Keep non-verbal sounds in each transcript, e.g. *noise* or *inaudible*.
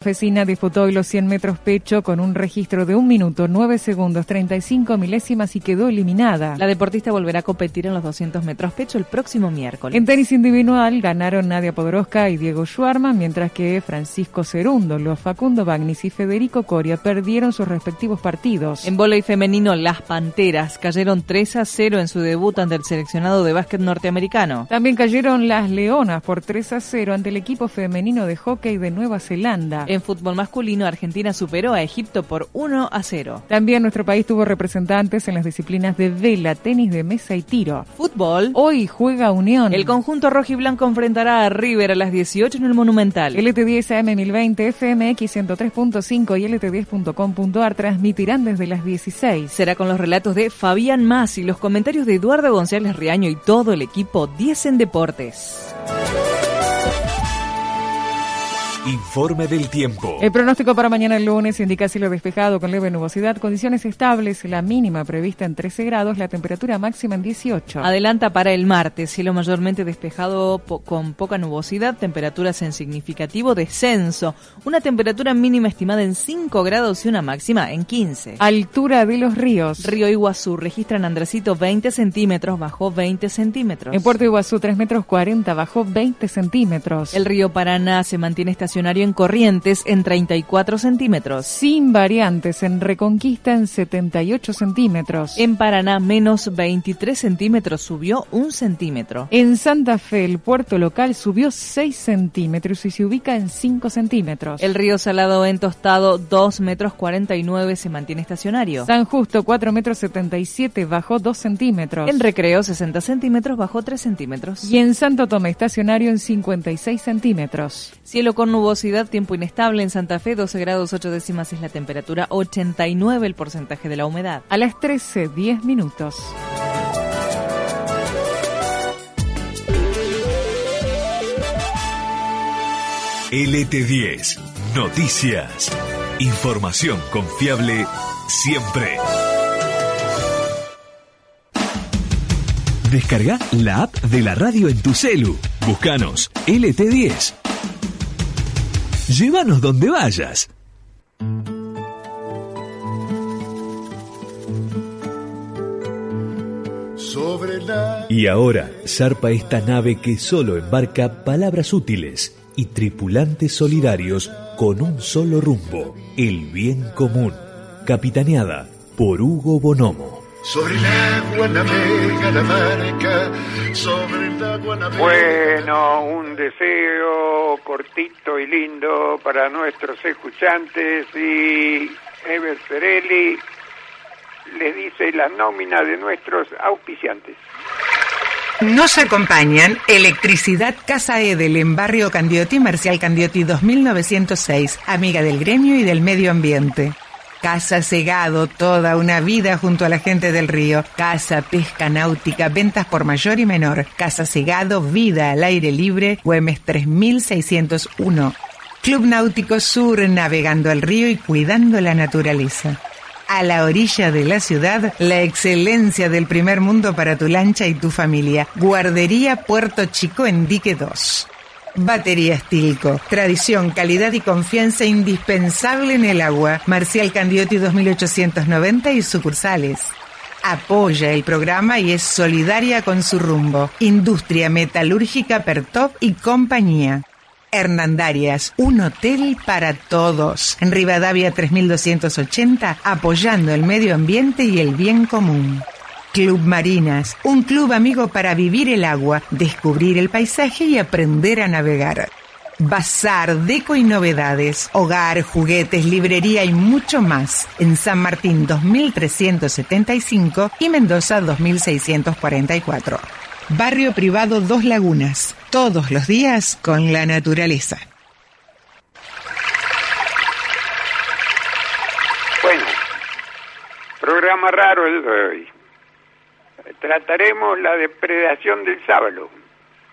Fecina disputó hoy los 100 metros pecho con un registro de 1 minuto, 9 segundos, 35 milésimas y quedó eliminada. La deportista volverá a competir en los 200 metros pecho el próximo miércoles. En tenis individual ganaron Nadia Podoroska y Diego Schwarman, mientras que Francisco Cerúndolo, Facundo Bagnis y Federico Coria perdieron sus respectivos partidos. En voleibol femenino, las Panteras cayeron 3 a 0 en su debut ante el seleccionado de básquet norteamericano. También cayeron las Leonas por 3 a 0 ante el equipo femenino de hockey de Nueva Zelanda. En fútbol masculino, Argentina superó a Egipto por 1 a 0. También nuestro país tuvo representantes en las disciplinas de vela, tenis de mesa y tiro. Fútbol. Hoy juega Unión. El conjunto rojo y blanco enfrentará a River a las 18 en el Monumental. LT10 AM1020, FMX 103.5 y LT10.com.ar transmitirán desde las 16. Será con los relatos de Fabián Mas y los comentarios de Eduardo González Riaño y todo el equipo 10 en Deportes. Informe del tiempo. El pronóstico para mañana el lunes indica cielo despejado con leve nubosidad, condiciones estables, la mínima prevista en 13 grados, la temperatura máxima en 18. Adelanta para el martes, cielo mayormente despejado po con poca nubosidad, temperaturas en significativo descenso, una temperatura mínima estimada en 5 grados y una máxima en 15. Altura de los ríos. Río Iguazú registra en Andresito 20 centímetros, bajó 20 centímetros. En Puerto Iguazú 3 metros 40, bajó 20 centímetros. El río Paraná se mantiene en Corrientes en 34 centímetros. Sin variantes en Reconquista en 78 centímetros. En Paraná menos 23 centímetros subió un centímetro. En Santa Fe el puerto local subió 6 centímetros y se ubica en 5 centímetros. El río Salado en Tostado 2 metros 49 se mantiene estacionario. San Justo 4 metros 77 bajó 2 centímetros. En Recreo 60 centímetros bajó 3 centímetros. Y en Santo Tomé estacionario en 56 centímetros. Cielo con nubosidad, tiempo inestable en Santa Fe, 12 grados 8 décimas es la temperatura, 89 el porcentaje de la humedad. A las 13, 10 minutos. LT10, noticias. Información confiable siempre. Descarga la app de la radio en tu celu. Búscanos LT10. Llévanos donde vayas. Y ahora zarpa esta nave que solo embarca palabras útiles y tripulantes solidarios con un solo rumbo, el bien común. Capitaneada por Hugo Bonomo. Sobre el agua navega la barca, sobre el agua navega. Bueno, un deseo cortito y lindo para nuestros escuchantes y Ever Perelli les dice la nómina de nuestros auspiciantes. Nos acompañan Electricidad Casa Edel en Barrio Candioti, Marcial Candioti 2906, amiga del gremio y del medio ambiente. Casa Segado, toda una vida junto a la gente del río. Casa Pesca Náutica, ventas por mayor y menor. Casa Segado, vida al aire libre, Güemes 3601. Club Náutico Sur, navegando el río y cuidando la naturaleza. A la orilla de la ciudad, la excelencia del primer mundo para tu lancha y tu familia. Guardería Puerto Chico en Dique 2. Batería Stilco. Tradición, calidad y confianza indispensable en el agua. Marcial Candioti 2890 y sucursales. Apoya el programa y es solidaria con su rumbo. Industria Metalúrgica Pertop y compañía. Hernandarias, un hotel para todos. En Rivadavia 3280, apoyando el medio ambiente y el bien común. Club Marinas, un club amigo para vivir el agua, descubrir el paisaje y aprender a navegar. Bazar, deco y novedades, hogar, juguetes, librería y mucho más en San Martín 2375 y Mendoza 2644. Barrio privado Dos Lagunas, todos los días con la naturaleza. Programa raro el de hoy. Trataremos la depredación del sábalo,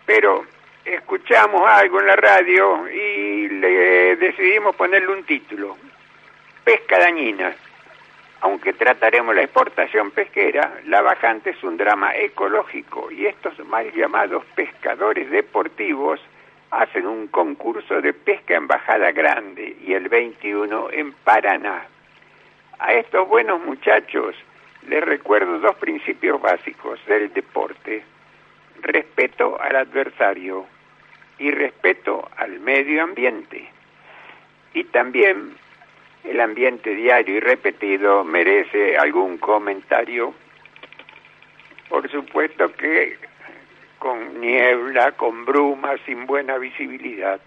pero escuchamos algo en la radio y le decidimos ponerle un título, Pesca dañina. Aunque trataremos la exportación pesquera, la bajante es un drama ecológico y estos mal llamados pescadores deportivos hacen un concurso de pesca en Bajada Grande y el 21 en Paraná. A estos buenos muchachos les recuerdo dos principios básicos del deporte. Respeto al adversario y respeto al medio ambiente. Y también el ambiente diario y repetido merece algún comentario. Por supuesto que con niebla, con bruma, sin buena visibilidad.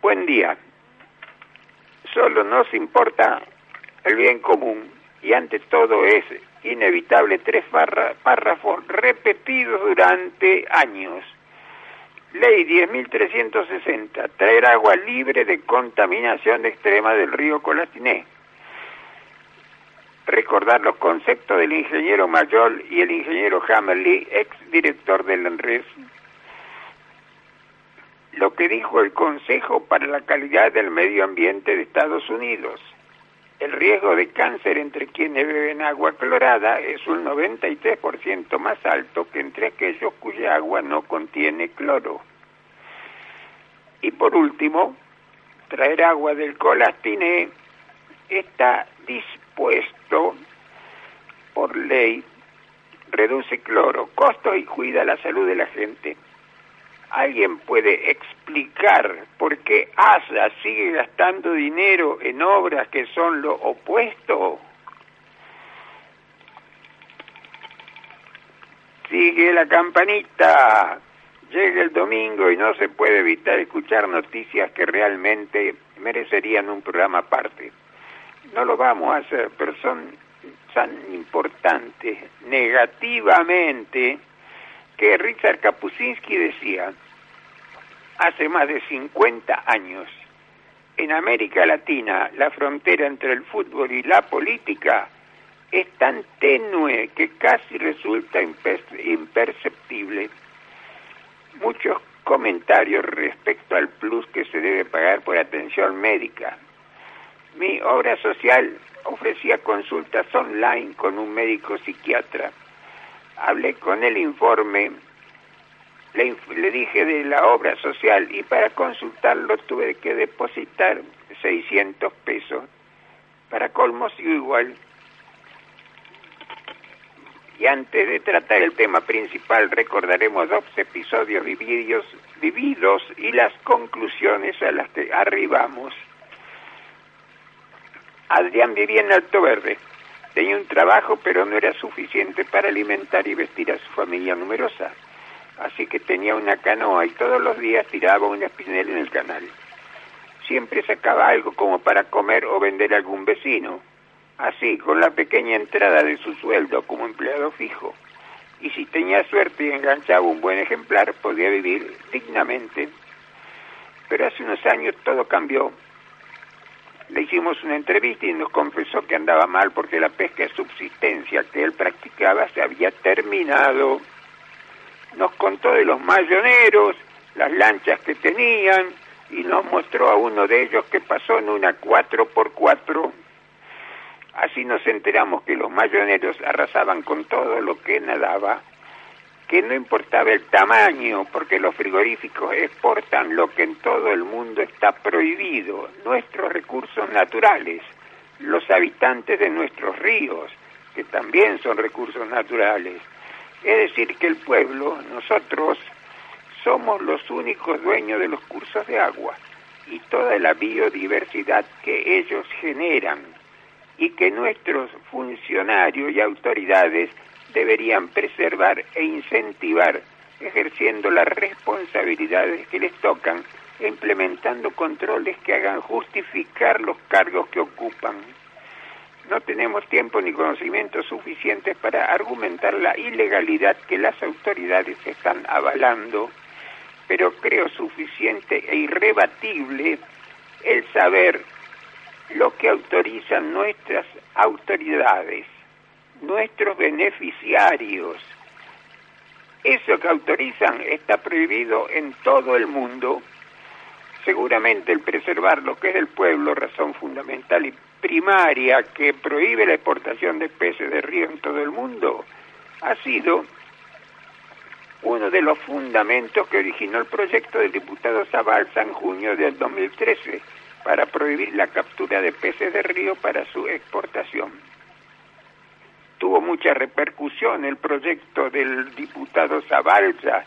Buen día. Solo nos importa el bien común y ante todo es inevitable tres párrafos repetidos durante años. Ley 10.360, traer agua libre de contaminación extrema del río Colastiné. Recordar los conceptos del ingeniero Mayol y el ingeniero Hammerly, ex director del ENRES. Lo que dijo el Consejo para la Calidad del Medio Ambiente de Estados Unidos el riesgo de cáncer entre quienes beben agua clorada es un 93% más alto que entre aquellos cuya agua no contiene cloro. Y por último, traer agua del colastiné está dispuesto por ley, reduce cloro, costo y cuida la salud de la gente. ¿Alguien puede explicar por qué ASA sigue gastando dinero en obras que son lo opuesto? Sigue la campanita. Llega el domingo y no se puede evitar escuchar noticias que realmente merecerían un programa aparte. No lo vamos a hacer, pero son tan importantes negativamente que Richard Kapuscinski decía, hace más de 50 años, en América Latina la frontera entre el fútbol y la política es tan tenue que casi resulta imperceptible. Muchos comentarios respecto al plus que se debe pagar por atención médica. Mi obra social ofrecía consultas online con un médico psiquiatra hablé con el informe, le, dije de la obra social y para consultarlo tuve que depositar 600 pesos. Para colmo sigo igual. Y antes de tratar el tema principal recordaremos dos episodios vividos, vividos y las conclusiones a las que arribamos. Adrián vivía en Alto Verde Tenía un trabajo, pero no era suficiente para alimentar y vestir a su familia numerosa. Así que tenía una canoa y todos los días tiraba una espinel en el canal. Siempre sacaba algo como para comer o vender a algún vecino. Así, con la pequeña entrada de su sueldo como empleado fijo. Y si tenía suerte y enganchaba un buen ejemplar, podía vivir dignamente. Pero hace unos años todo cambió le hicimos una entrevista y nos confesó que andaba mal porque la pesca de subsistencia que él practicaba se había terminado. Nos contó de los mayoneros, las lanchas que tenían y nos mostró a uno de ellos que pasó en una 4x4. Así nos enteramos que los mayoneros arrasaban con todo lo que nadaba que no importaba el tamaño, porque los frigoríficos exportan lo que en todo el mundo está prohibido, nuestros recursos naturales, los habitantes de nuestros ríos, que también son recursos naturales. Es decir, que el pueblo, nosotros, somos los únicos dueños de los cursos de agua y toda la biodiversidad que ellos generan y que nuestros funcionarios y autoridades deberían preservar e incentivar, ejerciendo las responsabilidades que les tocan e implementando controles que hagan justificar los cargos que ocupan. No tenemos tiempo ni conocimientos suficientes para argumentar la ilegalidad que las autoridades están avalando, pero creo suficiente e irrebatible el saber lo que autorizan nuestras autoridades, nuestros beneficiarios. Eso que autorizan está prohibido en todo el mundo. Seguramente el preservar lo que es del pueblo, razón fundamental y primaria que prohíbe la exportación de peces de río en todo el mundo, ha sido uno de los fundamentos que originó el proyecto del diputado Zabalza en junio del 2013 para prohibir la captura de peces de río para su exportación. Tuvo mucha repercusión el proyecto del diputado Zabalza,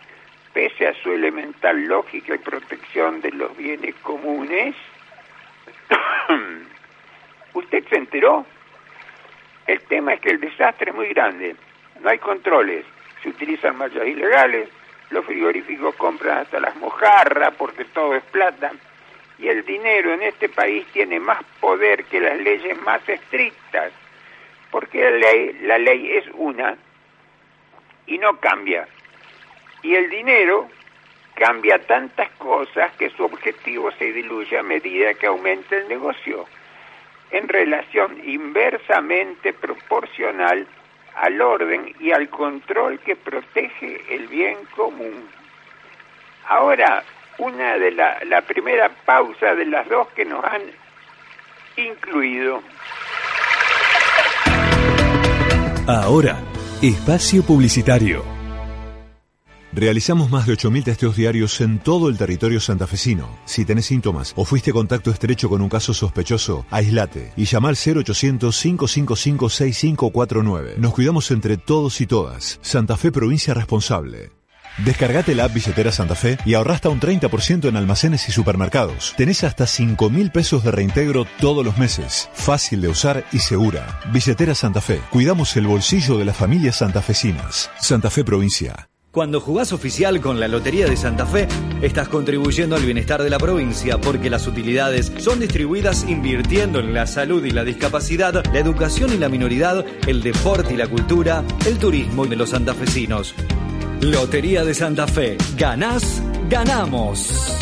pese a su elemental lógica y protección de los bienes comunes. *coughs* ¿Usted se enteró? El tema es que el desastre es muy grande, no hay controles, se utilizan mallas ilegales, los frigoríficos compran hasta las mojarras porque todo es plata, y el dinero en este país tiene más poder que las leyes más estrictas, porque la ley, es una y no cambia. Y el dinero cambia tantas cosas que su objetivo se diluye a medida que aumenta el negocio, en relación inversamente proporcional al orden y al control que protege el bien común. Ahora, una de la, la primera pausa de las dos que nos han incluido. Ahora, espacio publicitario. Realizamos más de 8.000 testeos diarios en todo el territorio santafesino. Si tenés síntomas o fuiste contacto estrecho con un caso sospechoso, aislate y llama al 0800-555-6549. Nos cuidamos entre todos y todas. Santa Fe Provincia Responsable. Descargate la app Billetera Santa Fe y ahorra un 30% en almacenes y supermercados. Tenés hasta 5 mil pesos de reintegro todos los meses. Fácil de usar y segura. Billetera Santa Fe. Cuidamos el bolsillo de las familias santafesinas. Santa Fe Provincia. Cuando jugás oficial con la Lotería de Santa Fe, estás contribuyendo al bienestar de la provincia porque las utilidades son distribuidas invirtiendo en la salud y la discapacidad, la educación y la minoridad, el deporte y la cultura, el turismo y los santafesinos. Lotería de Santa Fe. Ganás, ganamos.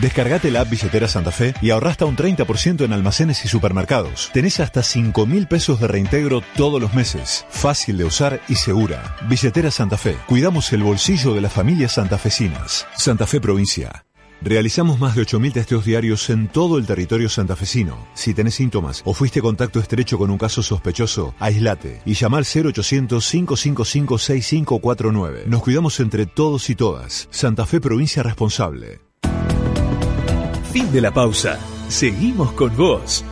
Descargate la app Billetera Santa Fe y ahorra hasta un 30% en almacenes y supermercados. Tenés hasta 5 mil pesos de reintegro todos los meses. Fácil de usar y segura. Billetera Santa Fe. Cuidamos el bolsillo de las familias santafesinas. Santa Fe Provincia. Realizamos más de 8.000 testeos diarios en todo el territorio santafesino. Si tenés síntomas o fuiste contacto estrecho con un caso sospechoso, aislate y llama al 0800-555-6549. Nos cuidamos entre todos y todas. Santa Fe Provincia Responsable. Fin de la pausa. Seguimos con vos.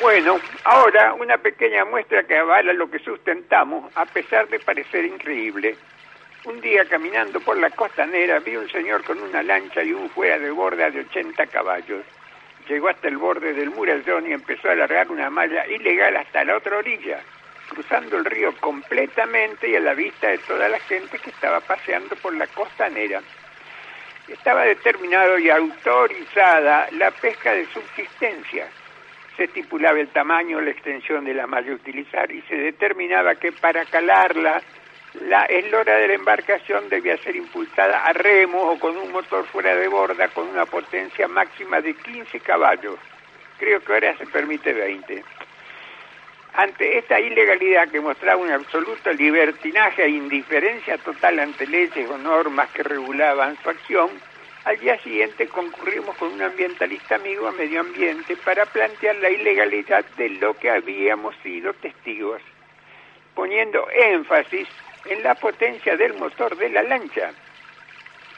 Bueno, ahora una pequeña muestra que avala lo que sustentamos, a pesar de parecer increíble. Un día caminando por la costanera vi un señor con una lancha y un fuera de borda de 80 caballos. Llegó hasta el borde del murallón y empezó a alargar una malla ilegal hasta la otra orilla cruzando el río completamente y a la vista de toda la gente que estaba paseando por la costanera. Estaba determinado y autorizada la pesca de subsistencia. Se estipulaba el tamaño, la extensión de la malla a utilizar y se determinaba que para calarla la eslora de la embarcación debía ser impulsada a remo o con un motor fuera de borda con una potencia máxima de 15 caballos. Creo que ahora se permite 20. Ante esta ilegalidad que mostraba un absoluto libertinaje e indiferencia total ante leyes o normas que regulaban su acción, al día siguiente concurrimos con un ambientalista amigo a medio ambiente para plantear la ilegalidad de lo que habíamos sido testigos, poniendo énfasis en la potencia del motor de la lancha,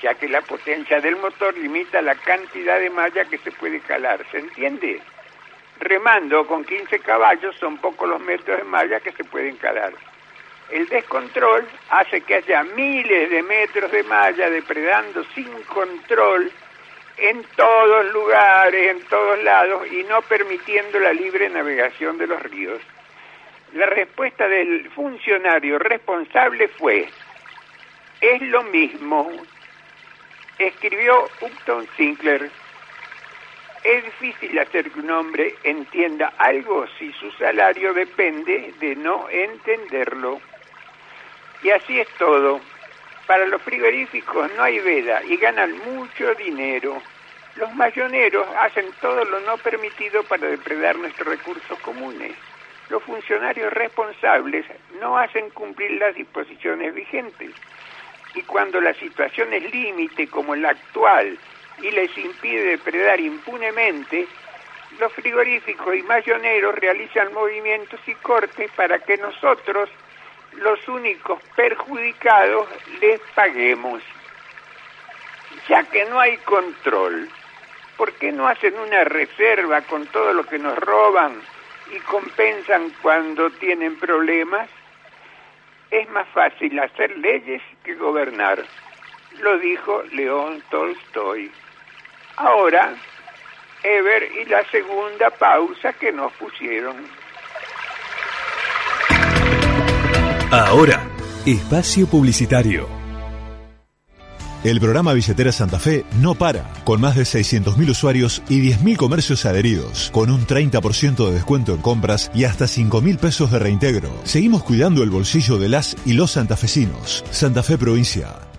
ya que la potencia del motor limita la cantidad de malla que se puede calar, ¿se entiende? remando con 15 caballos son pocos los metros de malla que se pueden calar. El descontrol hace que haya miles de metros de malla depredando sin control en todos lugares, en todos lados y no permitiendo la libre navegación de los ríos. La respuesta del funcionario responsable fue, es lo mismo, escribió Upton Sinclair es difícil hacer que un hombre entienda algo si su salario depende de no entenderlo. Y así es todo. Para los frigoríficos no hay veda y ganan mucho dinero. Los mayoneros hacen todo lo no permitido para depredar nuestros recursos comunes. Los funcionarios responsables no hacen cumplir las disposiciones vigentes. Y cuando la situación es límite como la actual y les impide depredar impunemente, los frigoríficos y mayoneros realizan movimientos y cortes para que nosotros, los únicos perjudicados, les paguemos. Ya que no hay control, ¿por qué no hacen una reserva con todo lo que nos roban y compensan cuando tienen problemas? Es más fácil hacer leyes que gobernar, lo dijo León Tolstoy. Ahora, Ever y la segunda pausa que nos pusieron. Ahora, espacio publicitario. El programa Billetera Santa Fe no para, con más de 600.000 usuarios y 10.000 comercios adheridos, con un 30% de descuento en compras y hasta 5.000 pesos de reintegro. Seguimos cuidando el bolsillo de las y los santafesinos. Santa Fe Provincia.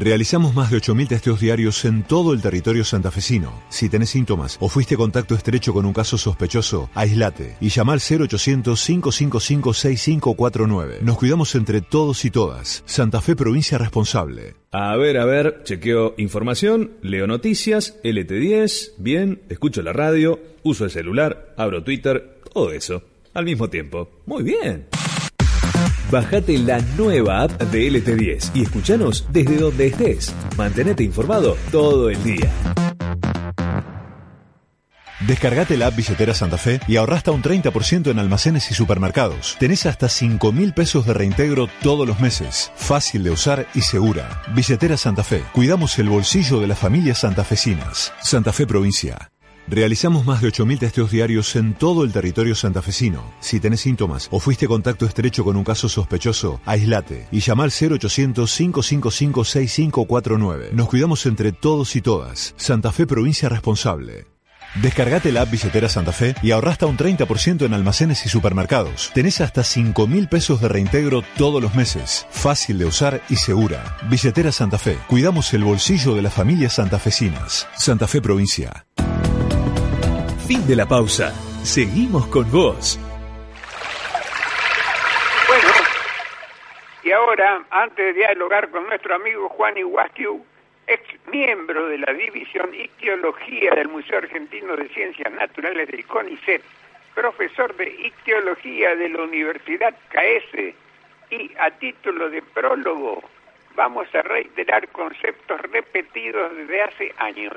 Realizamos más de 8.000 testeos diarios en todo el territorio santafesino. Si tenés síntomas o fuiste contacto estrecho con un caso sospechoso, aislate y llama al 0800-555-6549. Nos cuidamos entre todos y todas. Santa Fe Provincia Responsable. A ver, a ver, chequeo información, leo noticias, LT10, bien, escucho la radio, uso el celular, abro Twitter, todo eso, al mismo tiempo. Muy bien. Bajate la nueva app de LT10 y escuchanos desde donde estés. Mantenete informado todo el día. Descargate la app Billetera Santa Fe y ahorra hasta un 30% en almacenes y supermercados. Tenés hasta 5 mil pesos de reintegro todos los meses. Fácil de usar y segura. Billetera Santa Fe. Cuidamos el bolsillo de las familias santafesinas. Santa Fe Provincia. Realizamos más de 8.000 testeos diarios en todo el territorio santafesino. Si tenés síntomas o fuiste contacto estrecho con un caso sospechoso, aislate y llama al 0800-555-6549. Nos cuidamos entre todos y todas. Santa Fe Provincia Responsable. Descargate la app Billetera Santa Fe y ahorra hasta un 30% en almacenes y supermercados. Tenés hasta 5 mil pesos de reintegro todos los meses. Fácil de usar y segura. Billetera Santa Fe. Cuidamos el bolsillo de las familias santafesinas. Santa Fe Provincia. Fin de la pausa. Seguimos con vos. Bueno, y ahora, antes de dialogar con nuestro amigo Juan Iguastiu, ex miembro de la División Ictiología del Museo Argentino de Ciencias Naturales del CONICET, profesor de Ictiología de la Universidad CAESE y a título de prólogo vamos a reiterar conceptos repetidos desde hace años.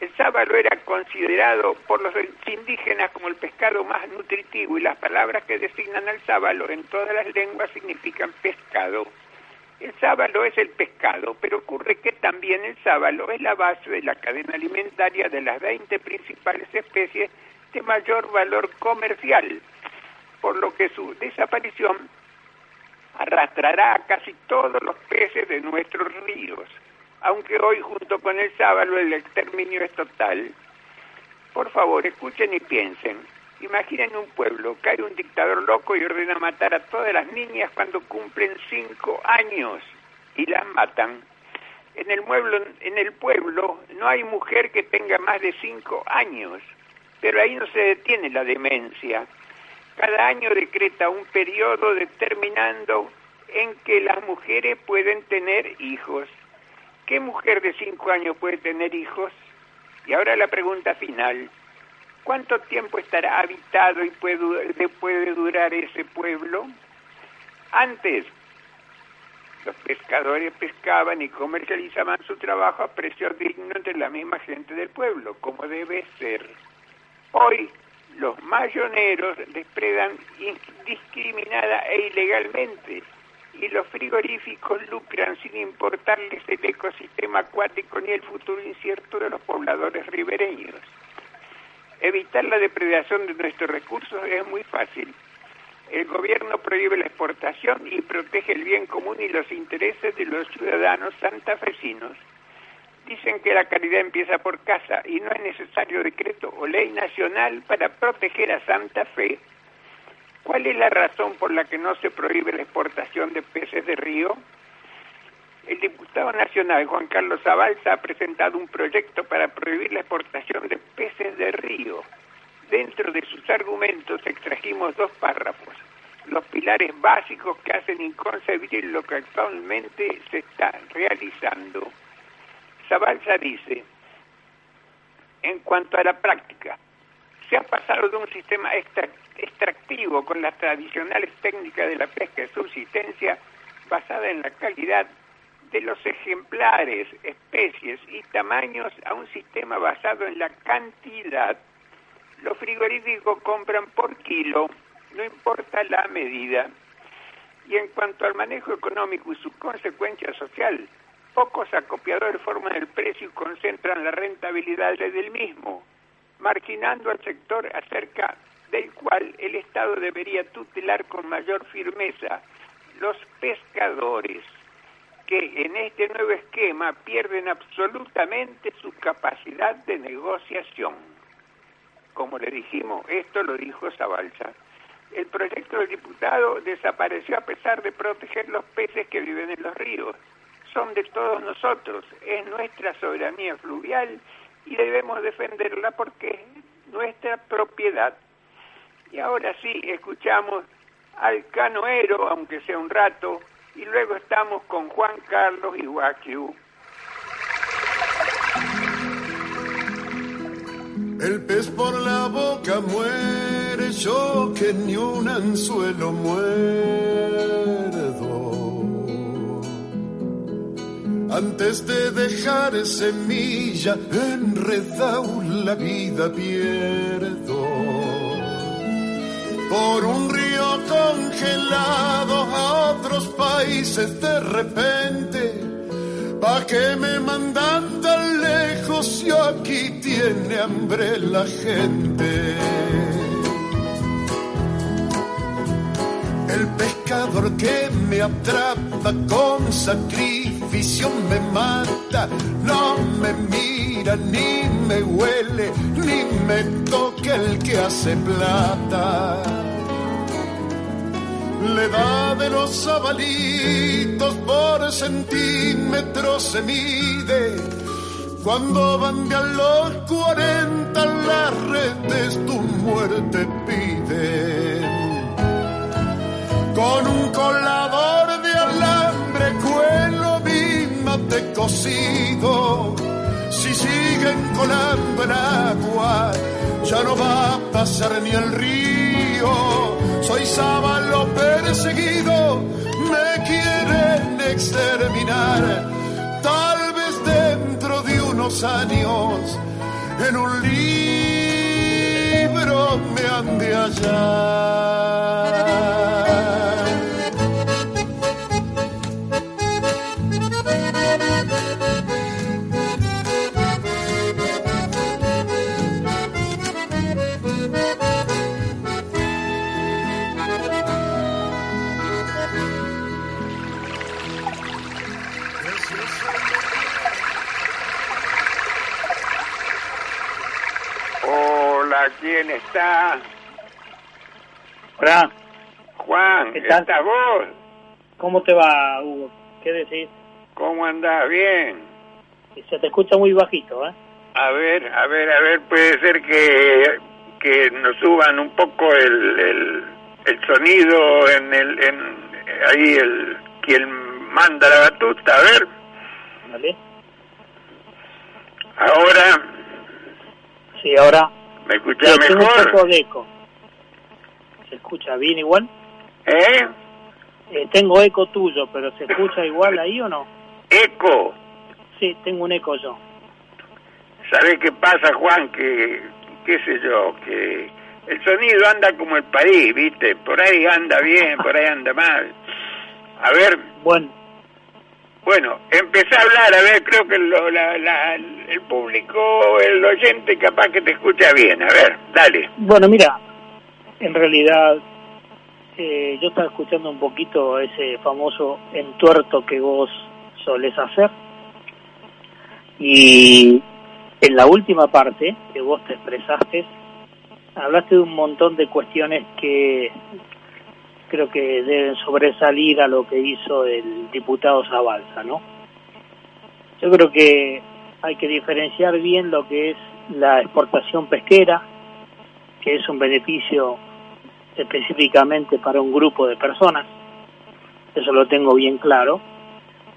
El sábalo era considerado por los indígenas como el pescado más nutritivo y las palabras que designan al sábalo en todas las lenguas significan pescado. El sábalo es el pescado, pero ocurre que también el sábalo es la base de la cadena alimentaria de las 20 principales especies de mayor valor comercial, por lo que su desaparición arrastrará a casi todos los peces de nuestros ríos, aunque hoy junto con el sábalo el exterminio es total. Por favor, escuchen y piensen. Imaginen un pueblo, cae un dictador loco y ordena matar a todas las niñas cuando cumplen cinco años y las matan. En el, pueblo, en el pueblo no hay mujer que tenga más de cinco años, pero ahí no se detiene la demencia. Cada año decreta un periodo determinando en que las mujeres pueden tener hijos. ¿Qué mujer de cinco años puede tener hijos? Y ahora la pregunta final. ¿Cuánto tiempo estará habitado y puede, durar ese pueblo? Antes, los pescadores pescaban y comercializaban su trabajo a precio digno entre la misma gente del pueblo, como debe ser. Hoy, los mayoneros despredan indiscriminada e ilegalmente y los frigoríficos lucran sin importarles el ecosistema acuático ni el futuro incierto de los pobladores ribereños. Evitar la depredación de nuestros recursos es muy fácil. El gobierno prohíbe la exportación y protege el bien común y los intereses de los ciudadanos santafesinos. Dicen que la caridad empieza por casa y no es necesario decreto o ley nacional para proteger a Santa Fe. ¿Cuál es la razón por la que no se prohíbe la exportación de peces de río? diputado nacional Juan Carlos Zabalza ha presentado un proyecto para prohibir la exportación de peces de río. Dentro de sus argumentos extrajimos dos párrafos, los pilares básicos que hacen inconcebible lo que actualmente se está realizando. Zabalza dice, en cuanto a la práctica, se ha pasado de un sistema extractivo con las tradicionales técnicas de la pesca de subsistencia basada en la calidad de los ejemplares, especies y tamaños a un sistema basado en la cantidad. Los frigoríficos compran por kilo, no importa la medida. Y en cuanto al manejo económico y su consecuencia social, pocos acopiadores forman el precio y concentran la rentabilidad del mismo, marginando al sector acerca del cual el Estado debería tutelar con mayor firmeza los pescadores que en este nuevo esquema pierden absolutamente su capacidad de negociación. Como le dijimos, esto lo dijo Zabalza. El proyecto del diputado desapareció a pesar de proteger los peces que viven en los ríos. Son de todos nosotros, es nuestra soberanía fluvial y debemos defenderla porque es nuestra propiedad. Y ahora sí, escuchamos al canoero, aunque sea un rato, y luego estamos con Juan Carlos Iguaquiu. El pez por la boca muere, yo que ni un anzuelo muerdo. Antes de dejar semilla, enredado la vida pierdo por un río congelado a otros países de repente. ¿Pa' que me mandan tan lejos si aquí tiene hambre la gente? El pescador que me atrapa con sacrificio me mata, no me mira ni me huele, ni me toca el que hace plata le da de los sabalitos por centímetros se mide. Cuando van de a los cuarenta las redes tu muerte piden. Con un colador de alambre cuelo mate cocido. Si siguen colando el agua, ya no va a pasar ni el río soy sábalo perseguido, me quieren exterminar. Tal vez dentro de unos años, en un libro me han de hallar. ¿Quién está? Hola. Juan, ¿Qué tal? ¿estás vos? ¿Cómo te va, Hugo? ¿Qué decís? ¿Cómo andás? Bien. se te escucha muy bajito, ¿eh? A ver, a ver, a ver, puede ser que, que nos suban un poco el, el, el sonido en el, en, ahí el, quien manda la batuta, a ver. Vale. Ahora. Sí, ahora. ¿Me mejor? un poco de eco. ¿Se escucha bien igual? ¿Eh? ¿Eh? Tengo eco tuyo, pero ¿se escucha igual ahí o no? ¿Eco? Sí, tengo un eco yo. ¿Sabes qué pasa, Juan? Que, qué sé yo, que el sonido anda como el país, ¿viste? Por ahí anda bien, por ahí anda mal. A ver. Bueno, bueno, empecé a hablar, a ver, creo que el público, el oyente capaz que te escucha bien, a ver, dale. Bueno, mira, en realidad eh, yo estaba escuchando un poquito ese famoso entuerto que vos solés hacer y en la última parte que vos te expresaste, hablaste de un montón de cuestiones que creo que deben sobresalir a lo que hizo el diputado Zabalza, ¿no? Yo creo que hay que diferenciar bien lo que es la exportación pesquera, que es un beneficio específicamente para un grupo de personas, eso lo tengo bien claro,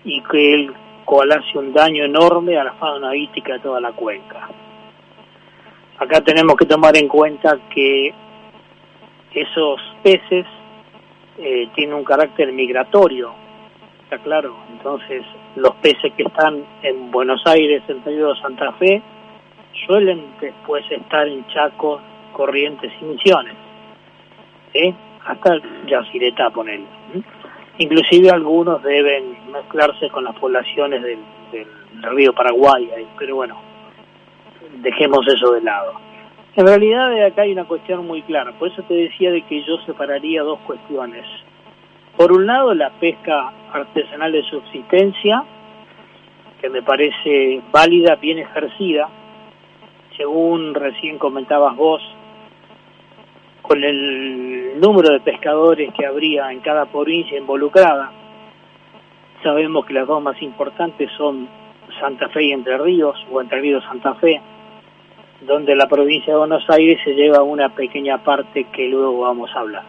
y que cual hace un daño enorme a la fauna vítica de toda la cuenca. Acá tenemos que tomar en cuenta que esos peces eh, tienen un carácter migratorio, está claro. Entonces, los peces que están en Buenos Aires, en Río de Santa Fe, suelen después estar en Chaco, Corrientes y Misiones. ¿eh? Hasta Yacireta, ponele. Inclusive algunos deben mezclarse con las poblaciones del, río Paraguay, pero bueno, dejemos eso de lado. En realidad acá hay una cuestión muy clara, por eso te decía de que yo separaría dos cuestiones. Por un lado, la pesca artesanal de subsistencia, que me parece válida, bien ejercida, según recién comentabas vos, con el número de pescadores que habría en cada provincia involucrada. Sabemos que las dos más importantes son Santa Fe y Entre Ríos, o Entre Ríos Santa Fe, donde la provincia de Buenos Aires se lleva una pequeña parte que luego vamos a hablar.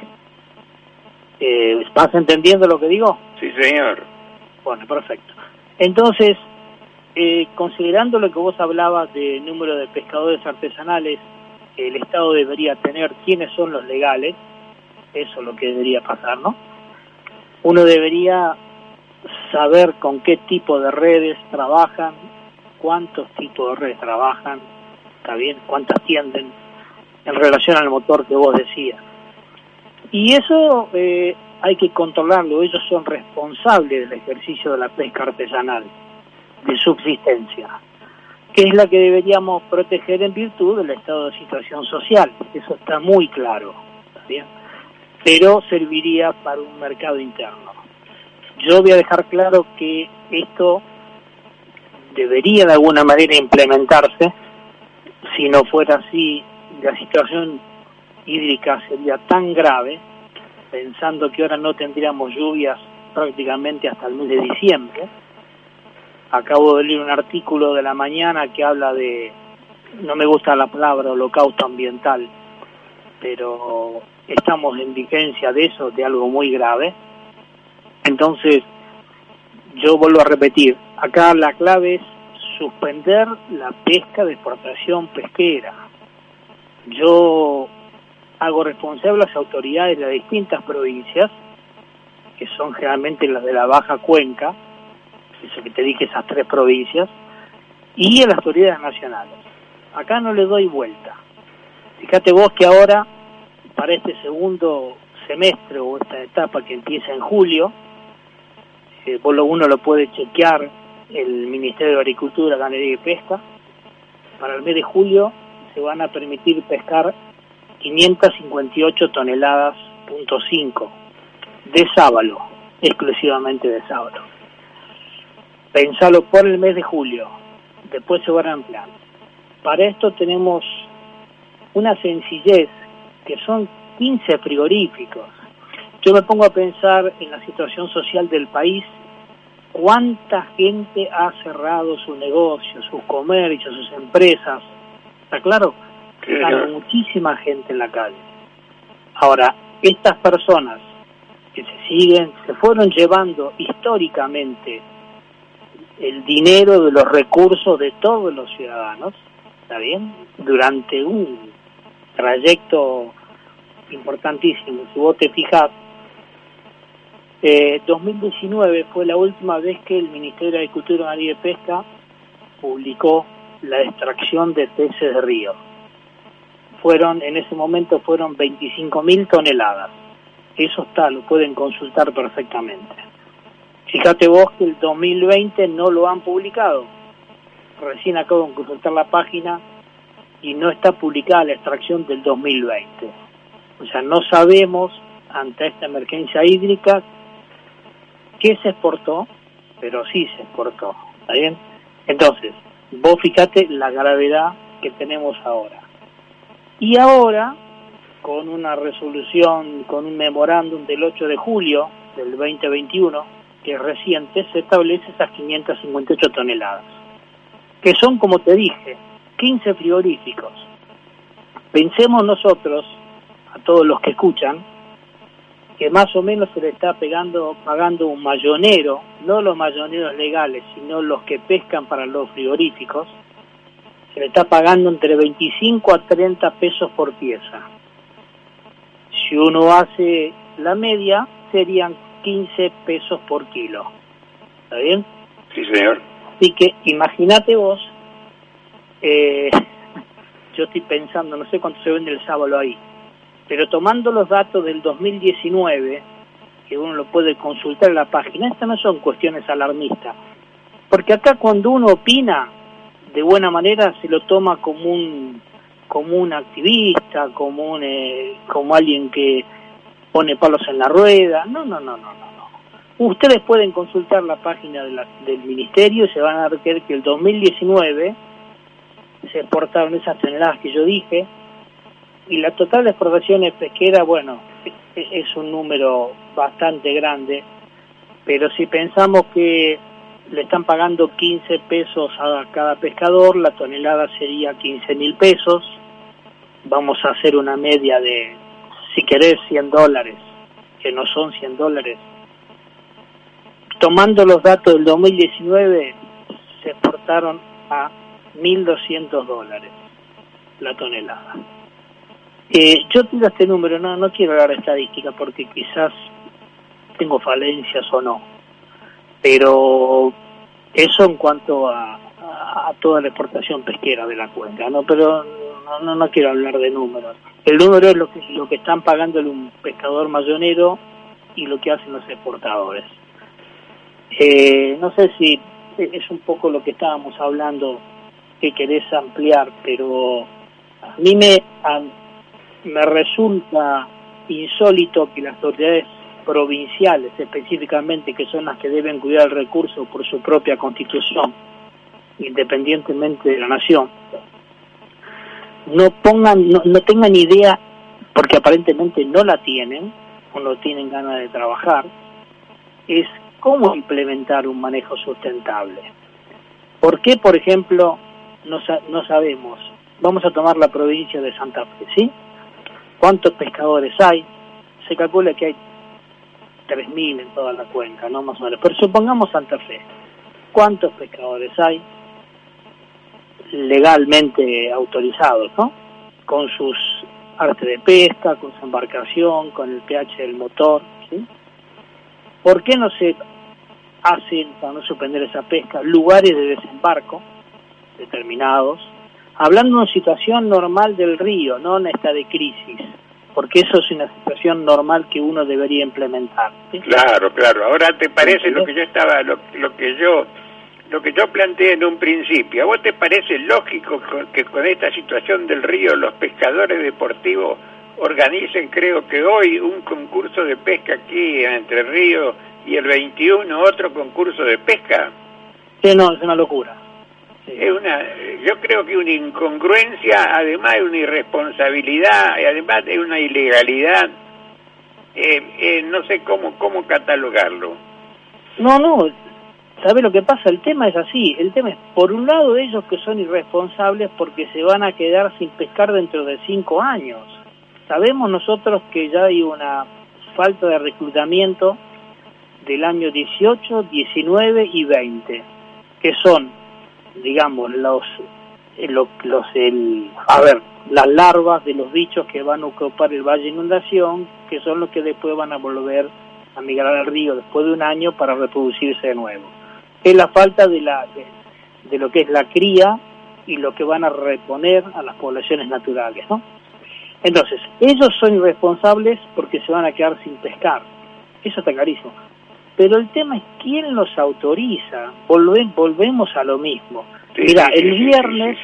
Eh, ¿Vas entendiendo lo que digo? Sí, señor. Bueno, perfecto. Entonces, eh, considerando lo que vos hablabas de número de pescadores artesanales el Estado debería tener quiénes son los legales, eso es lo que debería pasar, ¿no? Uno debería saber con qué tipo de redes trabajan, cuántos tipos de redes trabajan, está bien, cuántas tienden en relación al motor que vos decías. Y eso eh, hay que controlarlo, ellos son responsables del ejercicio de la pesca artesanal, de subsistencia que es la que deberíamos proteger en virtud del estado de situación social. Eso está muy claro, ¿bien? pero serviría para un mercado interno. Yo voy a dejar claro que esto debería de alguna manera implementarse, si no fuera así, la situación hídrica sería tan grave, pensando que ahora no tendríamos lluvias prácticamente hasta el mes de diciembre, acabo de leer un artículo de la mañana que habla de, no me gusta la palabra holocausto ambiental, pero estamos en vigencia de eso, de algo muy grave. Entonces, yo vuelvo a repetir, acá la clave es suspender la pesca de exportación pesquera. Yo hago responsable a las autoridades de las distintas provincias, que son generalmente las de la Baja Cuenca, eso que te dije, esas tres provincias, y en las autoridades nacionales. Acá no le doy vuelta. Fíjate vos que ahora, para este segundo semestre o esta etapa que empieza en julio, eh, vos lo, uno lo puede chequear el Ministerio de Agricultura, Ganadería y Pesca, para el mes de julio se van a permitir pescar 558 toneladas, punto 5, de sábalo, exclusivamente de sábalo pensalo por el mes de julio, después se van a ampliar. Para esto tenemos una sencillez, que son 15 frigoríficos. Yo me pongo a pensar en la situación social del país, cuánta gente ha cerrado su negocio, sus comercios, sus empresas. ¿Está claro? Hay muchísima gente en la calle. Ahora, estas personas que se siguen, se fueron llevando históricamente el dinero de los recursos de todos los ciudadanos, ¿está bien? Durante un trayecto importantísimo. Si vos te fijas, eh, 2019 fue la última vez que el Ministerio de Agricultura y Pesca publicó la extracción de peces de río. Fueron, en ese momento fueron 25 mil toneladas. Eso está, lo pueden consultar perfectamente. Fíjate vos que el 2020 no lo han publicado. Recién acabo de consultar la página y no está publicada la extracción del 2020. O sea, no sabemos ante esta emergencia hídrica qué se exportó, pero sí se exportó. ¿Está bien? Entonces, vos fíjate la gravedad que tenemos ahora. Y ahora, con una resolución, con un memorándum del 8 de julio del 2021, que es reciente, se establece esas 558 toneladas, que son, como te dije, 15 frigoríficos. Pensemos nosotros, a todos los que escuchan, que más o menos se le está pegando, pagando un mayonero, no los mayoneros legales, sino los que pescan para los frigoríficos, se le está pagando entre 25 a 30 pesos por pieza. Si uno hace la media, serían 15 pesos por kilo. ¿Está bien? Sí, señor. Así que imagínate vos, eh, *laughs* yo estoy pensando, no sé cuánto se vende el sábado ahí, pero tomando los datos del 2019, que uno lo puede consultar en la página, estas no son cuestiones alarmistas, porque acá cuando uno opina, de buena manera se lo toma como un como un activista, como un eh, como alguien que pone palos en la rueda. No, no, no, no, no. Ustedes pueden consultar la página del ministerio y se van a ver que el 2019 se exportaron esas toneladas que yo dije y la total de exportaciones pesqueras, bueno, e-, e-, es un número bastante grande, pero si pensamos que le están pagando 15 pesos a cada pescador, la tonelada sería 15 mil pesos, vamos a hacer una media de, si querés, 100 dólares, que no son 100 dólares. Tomando los datos del 2019, se exportaron a 1.200 dólares la tonelada. Eh, yo tiro este número, no, no quiero hablar de estadística porque quizás tengo falencias o no, pero eso en cuanto a, a, toda la exportación pesquera de la cuenca, ¿no? Pero no, no, quiero hablar de números. El número es lo que, lo que están pagando un pescador mayonero y lo que hacen los exportadores. Eh, no sé si es un poco lo que estábamos hablando que querés ampliar, pero a mí me, me resulta insólito que las autoridades provinciales específicamente, que son las que deben cuidar el recurso por su propia constitución, independientemente de la nación, no pongan, no, no tengan idea, porque aparentemente no la tienen, o no tienen ganas de trabajar, es cómo implementar un manejo sustentable. ¿Por qué, por ejemplo, no, no sabemos? Vamos a tomar la provincia de Santa Fe, ¿sí? ¿Cuántos pescadores hay? Se calcula que hay 3.000 en toda la cuenca, ¿no? Más o menos. Pero supongamos Santa Fe. ¿Cuántos pescadores hay legalmente autorizados, ¿no? Con sus artes de pesca, con su embarcación, con el pH del motor, ¿sí? ¿Por qué no se hacen, para no suspender esa pesca, lugares de desembarco determinados, hablando de una situación normal del río, no en esta de crisis? porque eso es una situación normal que uno debería implementar. Claro, claro. Ahora te parece lo que yo estaba, lo, que yo, lo que yo planteé en un principio. ¿A vos te parece lógico que con esta situación del río los pescadores deportivos organicen, creo que hoy un concurso de pesca aquí Entre Ríos y el 21 otro concurso de pesca? Sí, no, es una locura. Es una, yo creo que una incongruencia, además de una irresponsabilidad, y además de una ilegalidad, eh, eh, no sé cómo, cómo catalogarlo. No, no, ¿sabe lo que pasa? El tema es así, el tema es, por un lado ellos que son irresponsables porque se van a quedar sin pescar dentro de cinco años. Sabemos nosotros que ya hay una falta de reclutamiento del año 18, 19 y 20, que son digamos, los, eh, los, el, a ver, las larvas de los bichos que van a ocupar el valle de inundación, que son los que después van a volver a migrar al río después de un año para reproducirse de nuevo. Es la falta de, la, de, lo que es la cría y lo que van a reponer a las poblaciones naturales, ¿no? Entonces, ellos son irresponsables porque se van a quedar sin pescar. Eso está clarísimo. Pero el tema es quién los autoriza. volvemos a lo mismo. Mira, el viernes,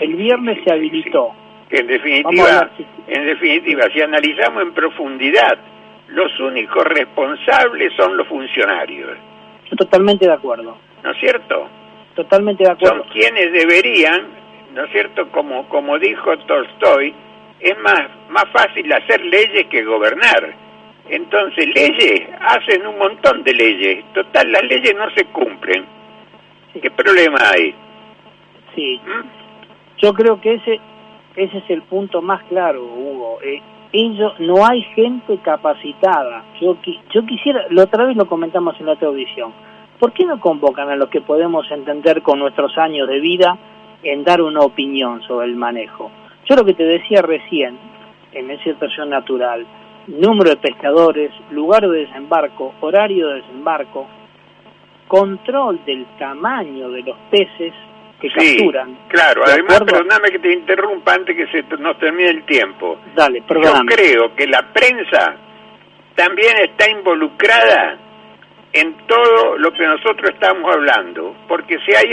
el viernes se habilitó. En definitiva, en definitiva, si analizamos en profundidad, los únicos responsables son los funcionarios. Totalmente de acuerdo. ¿No es cierto? Totalmente de acuerdo. Son quienes deberían, ¿no es cierto? Como como dijo Tolstoy, es más más fácil hacer leyes que gobernar. Entonces, leyes hacen un montón de leyes. Total, las leyes no se cumplen. ¿Qué problema hay? Sí. ¿Mm? Yo creo que ese ese es el punto más claro, Hugo. Eh, no hay gente capacitada. Yo, yo quisiera, la otra vez lo comentamos en la otra audición, ¿por qué no convocan a los que podemos entender con nuestros años de vida en dar una opinión sobre el manejo? Yo lo que te decía recién, en esa situación natural, número de pescadores, lugar de desembarco, horario de desembarco, control del tamaño de los peces que capturan. Claro, además, perdóname que te interrumpa antes que se nos termine el tiempo. Dale, perdóname. Yo creo que la prensa también está involucrada en todo lo que nosotros estamos hablando, porque si hay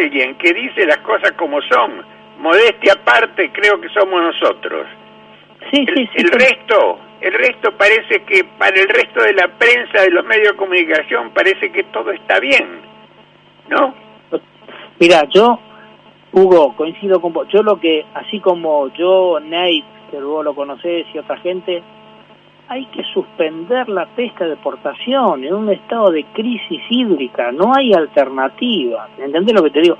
alguien que dice las cosas como son, modestia aparte, creo que somos nosotros. Sí, el, sí, el resto, el resto parece que para el resto de la prensa, de los medios de comunicación, parece que todo está bien, ¿no? Mira, yo, Hugo, coincido con vos. Yo lo que, así como yo, Nate, que vos lo conocés y otra gente, hay que suspender la pesca de portación en un estado de crisis hídrica. No hay alternativa. ¿Entendés lo que te digo?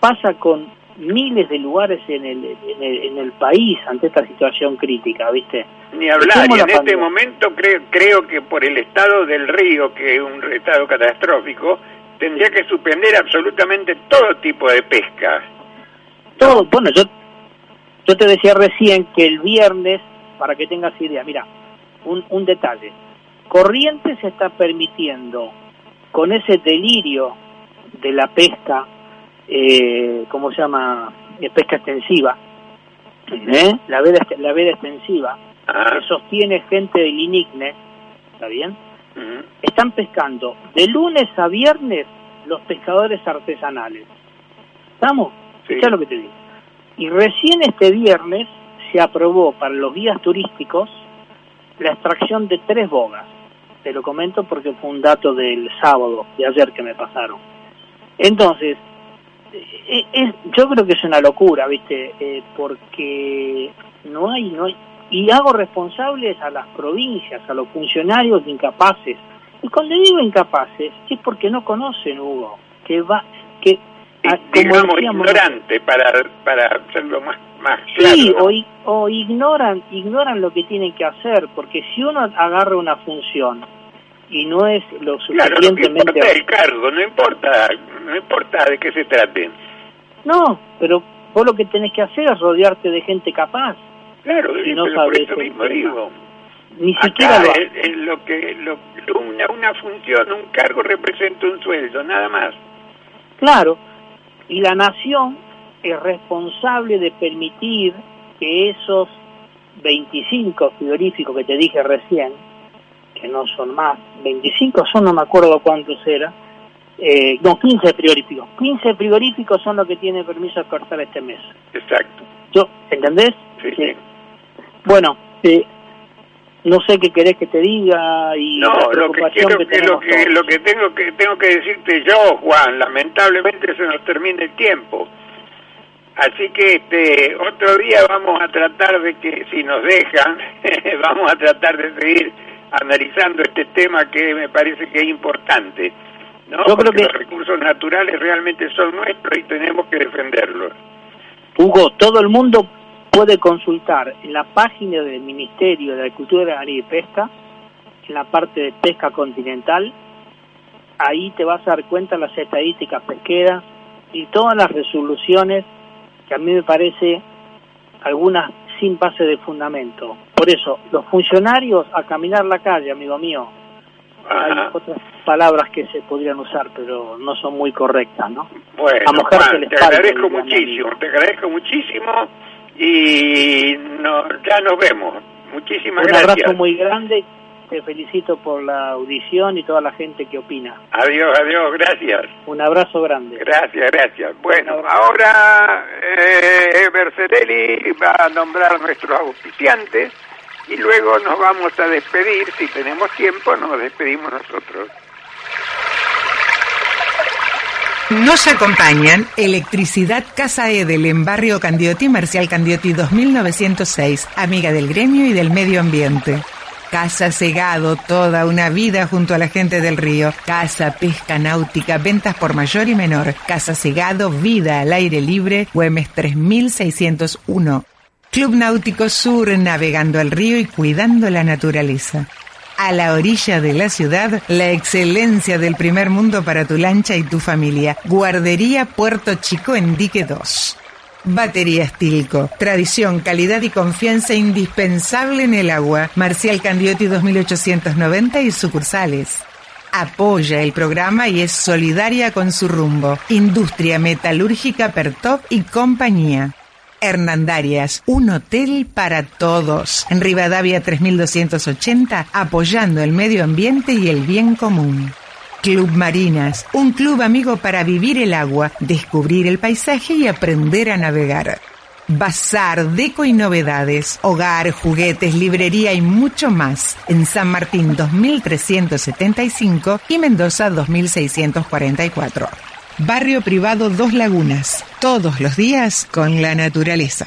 Pasa con miles de lugares en el, en el, país ante esta situación crítica, ¿viste? Ni hablar, y en este momento creo, creo que por el estado del río, que es un estado catastrófico, tendría que suspender absolutamente todo tipo de pesca. Todo, bueno, yo, yo te decía recién que el viernes, para que tengas idea, mira, un, un detalle, Corrientes está permitiendo, con ese delirio de la pesca, eh, ¿cómo se llama? Eh, pesca extensiva, ¿eh? la, veda, la veda extensiva, ah. que sostiene gente del INICNE, ¿está bien? están pescando de lunes a viernes los pescadores artesanales. ¿Estamos? Sí. lo que te digo. Y recién este viernes se aprobó para los guías turísticos la extracción de tres bogas. Te lo comento porque fue un dato del sábado, de ayer que me pasaron. Entonces, es, yo creo que es una locura, ¿viste? Eh, porque no hay, no hay, y hago responsables a las provincias, a los funcionarios incapaces. Y cuando digo incapaces es porque no conocen, Hugo, que va, que digamos ignorante para para hacerlo más más claro. Sí, o, o ignoran ignoran lo que tienen que hacer, porque si uno agarra una función y no es lo suficientemente claro, no el cargo, no importa, no importa de qué se trate. No, pero vos lo que tenés que hacer es rodearte de gente capaz Claro, no por eso mismo digo. Ni siquiera lo... que lo, una, una función, un cargo representa un sueldo, nada más. Claro, y la nación es responsable de permitir que esos 25 frigoríficos que te dije recién, que no son más, 25 son, no me acuerdo cuántos eran, eh, no, 15 frigoríficos. 15 frigoríficos son los que tienen permiso de cortar este mes. Exacto. Yo, ¿Entendés? Sí, sí. Bueno, eh, no sé qué querés que te diga y no lo que quiero que, lo que lo que tengo que tengo que decirte yo Juan lamentablemente se nos termina el tiempo así que este otro día vamos a tratar de que si nos dejan *laughs* vamos a tratar de seguir analizando este tema que me parece que es importante no porque los recursos naturales realmente son nuestros y tenemos que defenderlos Hugo todo el mundo puede consultar en la página del Ministerio de Agricultura, y Pesca, en la parte de pesca continental, ahí te vas a dar cuenta las estadísticas pesqueras y todas las resoluciones que a mí me parece algunas sin base de fundamento. Por eso, los funcionarios a caminar la calle, amigo mío, hay otras palabras que se podrían usar, pero no son muy correctas, ¿no? Bueno, te agradezco muchísimo, te agradezco muchísimo y no, ya nos vemos. Muchísimas gracias. Un abrazo muy grande. Te felicito por la audición y toda la gente que opina. Adiós, adiós, gracias. Un abrazo grande. Gracias, gracias. Bueno, ahora eh, va a nombrar a nuestros auspiciantes y luego nos vamos a despedir. Si tenemos tiempo, nos despedimos nosotros. Nos acompañan Electricidad Casa Edel en Barrio Candioti, Marcial Candioti 2906, amiga del gremio y del medio ambiente. Casa Segado, toda una vida junto a la gente del río. Casa Pesca Náutica, ventas por mayor y menor. Casa Segado, vida al aire libre, Güemes 3601. Club Náutico Sur, navegando el río y cuidando la naturaleza. A la orilla de la ciudad, la excelencia del primer mundo para tu lancha y tu familia. Guardería Puerto Chico en Dique 2. Batería Tilco. Tradición, calidad y confianza indispensable en el agua. Marcial Candiotti 2890 y sucursales. Apoya el programa y es solidaria con su rumbo. Industria Metalúrgica Pertop y compañía. Hernandarias, un hotel para todos. En Rivadavia 3280, apoyando el medio ambiente y el bien común. Club Marinas, un club amigo para vivir el agua, descubrir el paisaje y aprender a navegar. Bazar, deco y novedades, hogar, juguetes, librería y mucho más en San Martín 2375 y Mendoza 2644. Barrio privado Dos Lagunas, todos los días con la naturaleza.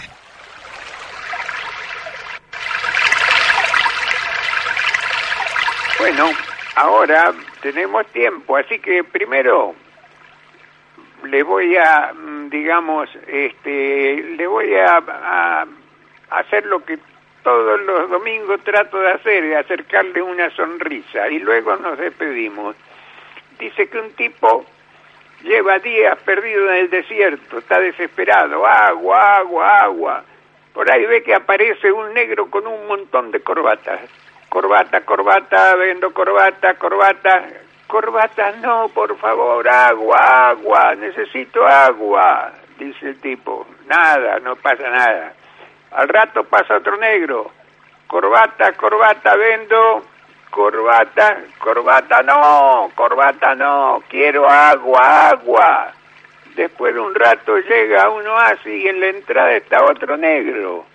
Bueno, ahora tenemos tiempo, así que primero le voy a, mm, digamos, este, le voy a, a hacer lo que todos los domingos trato de hacer, de acercarle una sonrisa y luego nos despedimos. Dice que un tipo lleva días perdido en el desierto, está desesperado, agua, agua, agua. Por ahí ve que aparece un negro con un montón de corbatas corbata, corbata, vendo corbata, corbata, corbata, no, por favor, agua, agua, necesito agua, dice el tipo. Nada, no pasa nada. Al rato pasa otro negro, corbata, corbata, vendo, corbata, corbata, no, corbata, no, quiero agua, agua. Después de un rato llega uno así y en la entrada está otro negro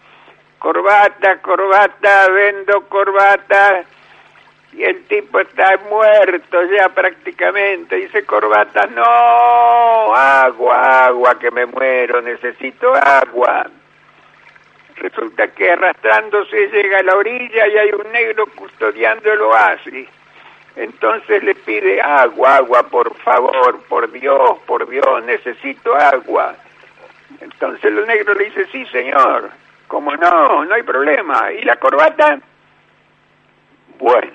corbata, corbata, vendo corbata. Y el tipo está muerto ya prácticamente. Dice corbata, no, agua, agua, que me muero, necesito agua. Resulta que arrastrándose llega a la orilla y hay un negro custodiando el oasis. Entonces le pide agua, agua, por favor, por Dios, por Dios, necesito agua. Entonces el negro le dice, sí, señor. Como no, no hay problema. ¿Y la corbata? Bueno,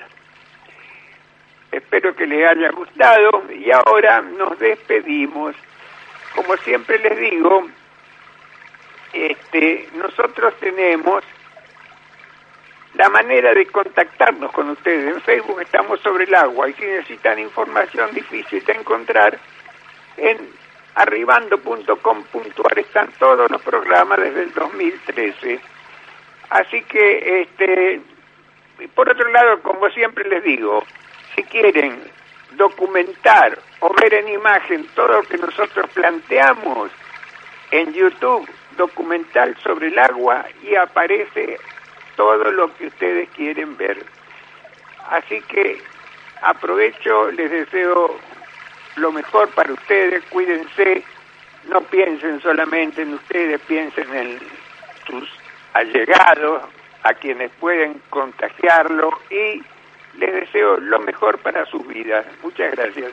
espero que les haya gustado y ahora nos despedimos. Como siempre les digo, este, nosotros tenemos la manera de contactarnos con ustedes. En Facebook estamos sobre el agua y si necesitan información difícil de encontrar, en arribando.com.ar están todos los programas desde el 2013. Así que, este, por otro lado, como siempre les digo, si quieren documentar o ver en imagen todo lo que nosotros planteamos en YouTube, documental sobre el agua, y aparece todo lo que ustedes quieren ver. Así que aprovecho, les deseo lo mejor para ustedes, cuídense, no piensen solamente en ustedes, piensen en sus allegados, a quienes pueden contagiarlo y les deseo lo mejor para sus vidas. Muchas gracias.